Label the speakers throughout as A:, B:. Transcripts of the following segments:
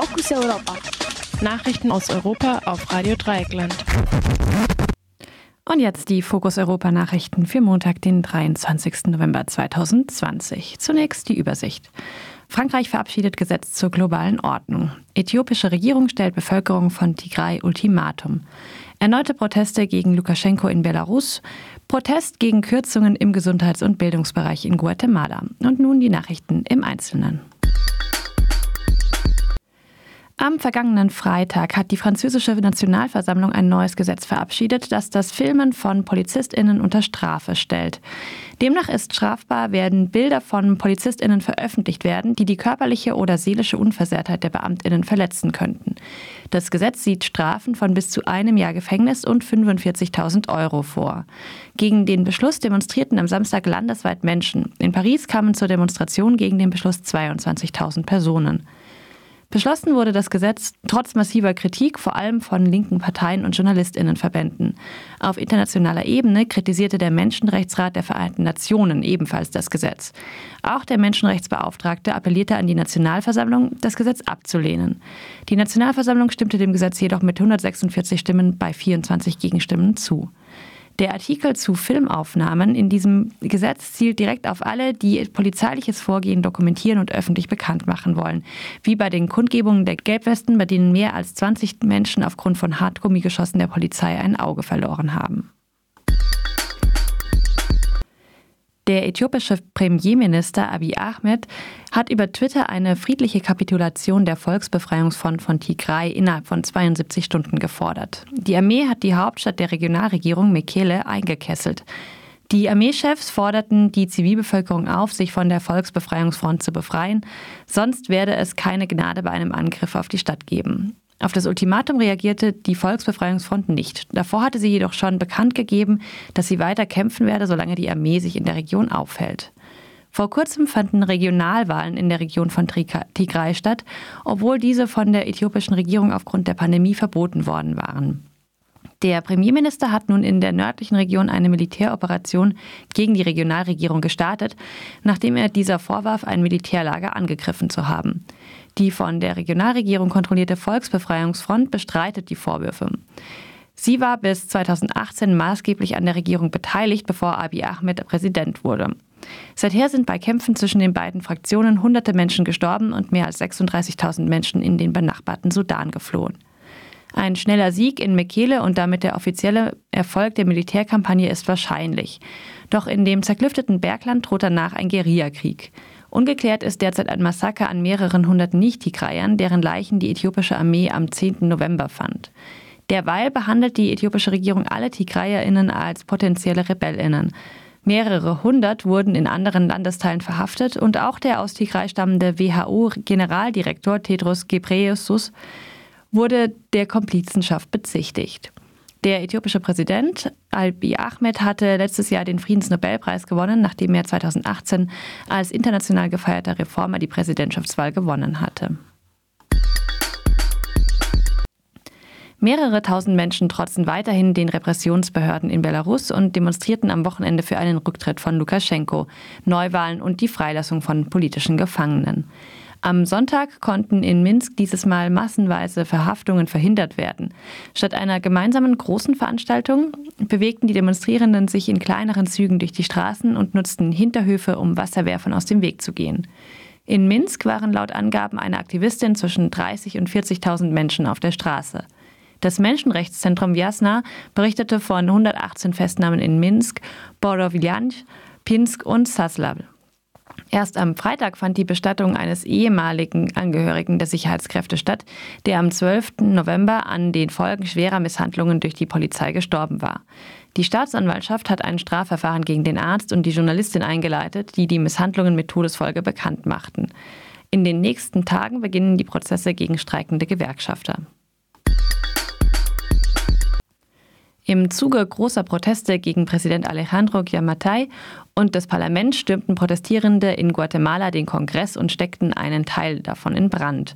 A: Fokus Europa.
B: Nachrichten aus Europa auf Radio Dreieckland.
C: Und jetzt die Fokus Europa Nachrichten für Montag, den 23. November 2020. Zunächst die Übersicht. Frankreich verabschiedet Gesetz zur globalen Ordnung. Äthiopische Regierung stellt Bevölkerung von Tigray Ultimatum. Erneute Proteste gegen Lukaschenko in Belarus. Protest gegen Kürzungen im Gesundheits- und Bildungsbereich in Guatemala. Und nun die Nachrichten im Einzelnen. Am vergangenen Freitag hat die französische Nationalversammlung ein neues Gesetz verabschiedet, das das Filmen von Polizistinnen unter Strafe stellt. Demnach ist strafbar, werden Bilder von Polizistinnen veröffentlicht werden, die die körperliche oder seelische Unversehrtheit der Beamtinnen verletzen könnten. Das Gesetz sieht Strafen von bis zu einem Jahr Gefängnis und 45.000 Euro vor. Gegen den Beschluss demonstrierten am Samstag landesweit Menschen. In Paris kamen zur Demonstration gegen den Beschluss 22.000 Personen. Beschlossen wurde das Gesetz trotz massiver Kritik, vor allem von linken Parteien und Journalistinnenverbänden. Auf internationaler Ebene kritisierte der Menschenrechtsrat der Vereinten Nationen ebenfalls das Gesetz. Auch der Menschenrechtsbeauftragte appellierte an die Nationalversammlung, das Gesetz abzulehnen. Die Nationalversammlung stimmte dem Gesetz jedoch mit 146 Stimmen bei 24 Gegenstimmen zu. Der Artikel zu Filmaufnahmen in diesem Gesetz zielt direkt auf alle, die polizeiliches Vorgehen dokumentieren und öffentlich bekannt machen wollen. Wie bei den Kundgebungen der Gelbwesten, bei denen mehr als 20 Menschen aufgrund von Hartgummigeschossen der Polizei ein Auge verloren haben. Der äthiopische Premierminister Abiy Ahmed hat über Twitter eine friedliche Kapitulation der Volksbefreiungsfront von Tigray innerhalb von 72 Stunden gefordert. Die Armee hat die Hauptstadt der Regionalregierung Mekele eingekesselt. Die Armeechefs forderten die Zivilbevölkerung auf, sich von der Volksbefreiungsfront zu befreien, sonst werde es keine Gnade bei einem Angriff auf die Stadt geben. Auf das Ultimatum reagierte die Volksbefreiungsfront nicht. Davor hatte sie jedoch schon bekannt gegeben, dass sie weiter kämpfen werde, solange die Armee sich in der Region aufhält. Vor kurzem fanden Regionalwahlen in der Region von Tigray statt, obwohl diese von der äthiopischen Regierung aufgrund der Pandemie verboten worden waren. Der Premierminister hat nun in der nördlichen Region eine Militäroperation gegen die Regionalregierung gestartet, nachdem er dieser vorwarf, ein Militärlager angegriffen zu haben. Die von der Regionalregierung kontrollierte Volksbefreiungsfront bestreitet die Vorwürfe. Sie war bis 2018 maßgeblich an der Regierung beteiligt, bevor Abiy Ahmed Präsident wurde. Seither sind bei Kämpfen zwischen den beiden Fraktionen hunderte Menschen gestorben und mehr als 36.000 Menschen in den benachbarten Sudan geflohen. Ein schneller Sieg in Mekele und damit der offizielle Erfolg der Militärkampagne ist wahrscheinlich. Doch in dem zerklüfteten Bergland droht danach ein Guerillakrieg. Ungeklärt ist derzeit ein Massaker an mehreren hundert Nicht-Tigrayern, deren Leichen die äthiopische Armee am 10. November fand. Derweil behandelt die äthiopische Regierung alle TigrayerInnen als potenzielle RebellInnen. Mehrere hundert wurden in anderen Landesteilen verhaftet und auch der aus Tigray stammende WHO-Generaldirektor Tedros Ghebreyesus wurde der Komplizenschaft bezichtigt. Der äthiopische Präsident Abiy Ahmed hatte letztes Jahr den Friedensnobelpreis gewonnen, nachdem er 2018 als international gefeierter Reformer die Präsidentschaftswahl gewonnen hatte. Mehrere tausend Menschen trotzen weiterhin den Repressionsbehörden in Belarus und demonstrierten am Wochenende für einen Rücktritt von Lukaschenko, Neuwahlen und die Freilassung von politischen Gefangenen. Am Sonntag konnten in Minsk dieses Mal massenweise Verhaftungen verhindert werden. Statt einer gemeinsamen großen Veranstaltung bewegten die Demonstrierenden sich in kleineren Zügen durch die Straßen und nutzten Hinterhöfe, um Wasserwerfern aus dem Weg zu gehen. In Minsk waren laut Angaben einer Aktivistin zwischen 30 und 40.000 Menschen auf der Straße. Das Menschenrechtszentrum Jasna berichtete von 118 Festnahmen in Minsk, Borodjansk, Pinsk und Saslav. Erst am Freitag fand die Bestattung eines ehemaligen Angehörigen der Sicherheitskräfte statt, der am 12. November an den Folgen schwerer Misshandlungen durch die Polizei gestorben war. Die Staatsanwaltschaft hat ein Strafverfahren gegen den Arzt und die Journalistin eingeleitet, die die Misshandlungen mit Todesfolge bekannt machten. In den nächsten Tagen beginnen die Prozesse gegen streikende Gewerkschafter. Im Zuge großer Proteste gegen Präsident Alejandro Giammattei und das Parlament stürmten Protestierende in Guatemala den Kongress und steckten einen Teil davon in Brand.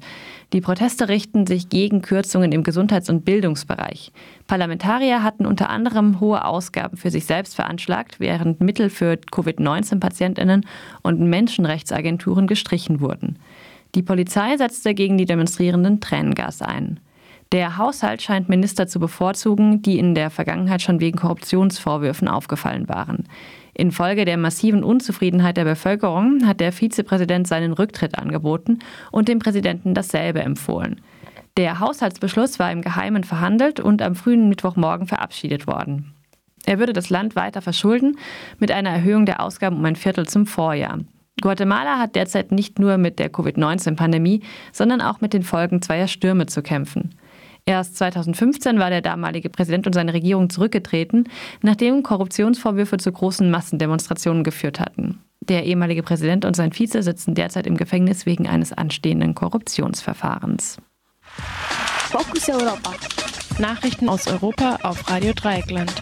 C: Die Proteste richten sich gegen Kürzungen im Gesundheits- und Bildungsbereich. Parlamentarier hatten unter anderem hohe Ausgaben für sich selbst veranschlagt, während Mittel für Covid-19-Patientinnen und Menschenrechtsagenturen gestrichen wurden. Die Polizei setzte gegen die Demonstrierenden Tränengas ein. Der Haushalt scheint Minister zu bevorzugen, die in der Vergangenheit schon wegen Korruptionsvorwürfen aufgefallen waren. Infolge der massiven Unzufriedenheit der Bevölkerung hat der Vizepräsident seinen Rücktritt angeboten und dem Präsidenten dasselbe empfohlen. Der Haushaltsbeschluss war im Geheimen verhandelt und am frühen Mittwochmorgen verabschiedet worden. Er würde das Land weiter verschulden mit einer Erhöhung der Ausgaben um ein Viertel zum Vorjahr. Guatemala hat derzeit nicht nur mit der Covid-19-Pandemie, sondern auch mit den Folgen zweier Stürme zu kämpfen. Erst 2015 war der damalige Präsident und seine Regierung zurückgetreten, nachdem Korruptionsvorwürfe zu großen Massendemonstrationen geführt hatten. Der ehemalige Präsident und sein Vize sitzen derzeit im Gefängnis wegen eines anstehenden Korruptionsverfahrens.
B: Fokus Europa. Nachrichten aus Europa auf Radio Dreieckland.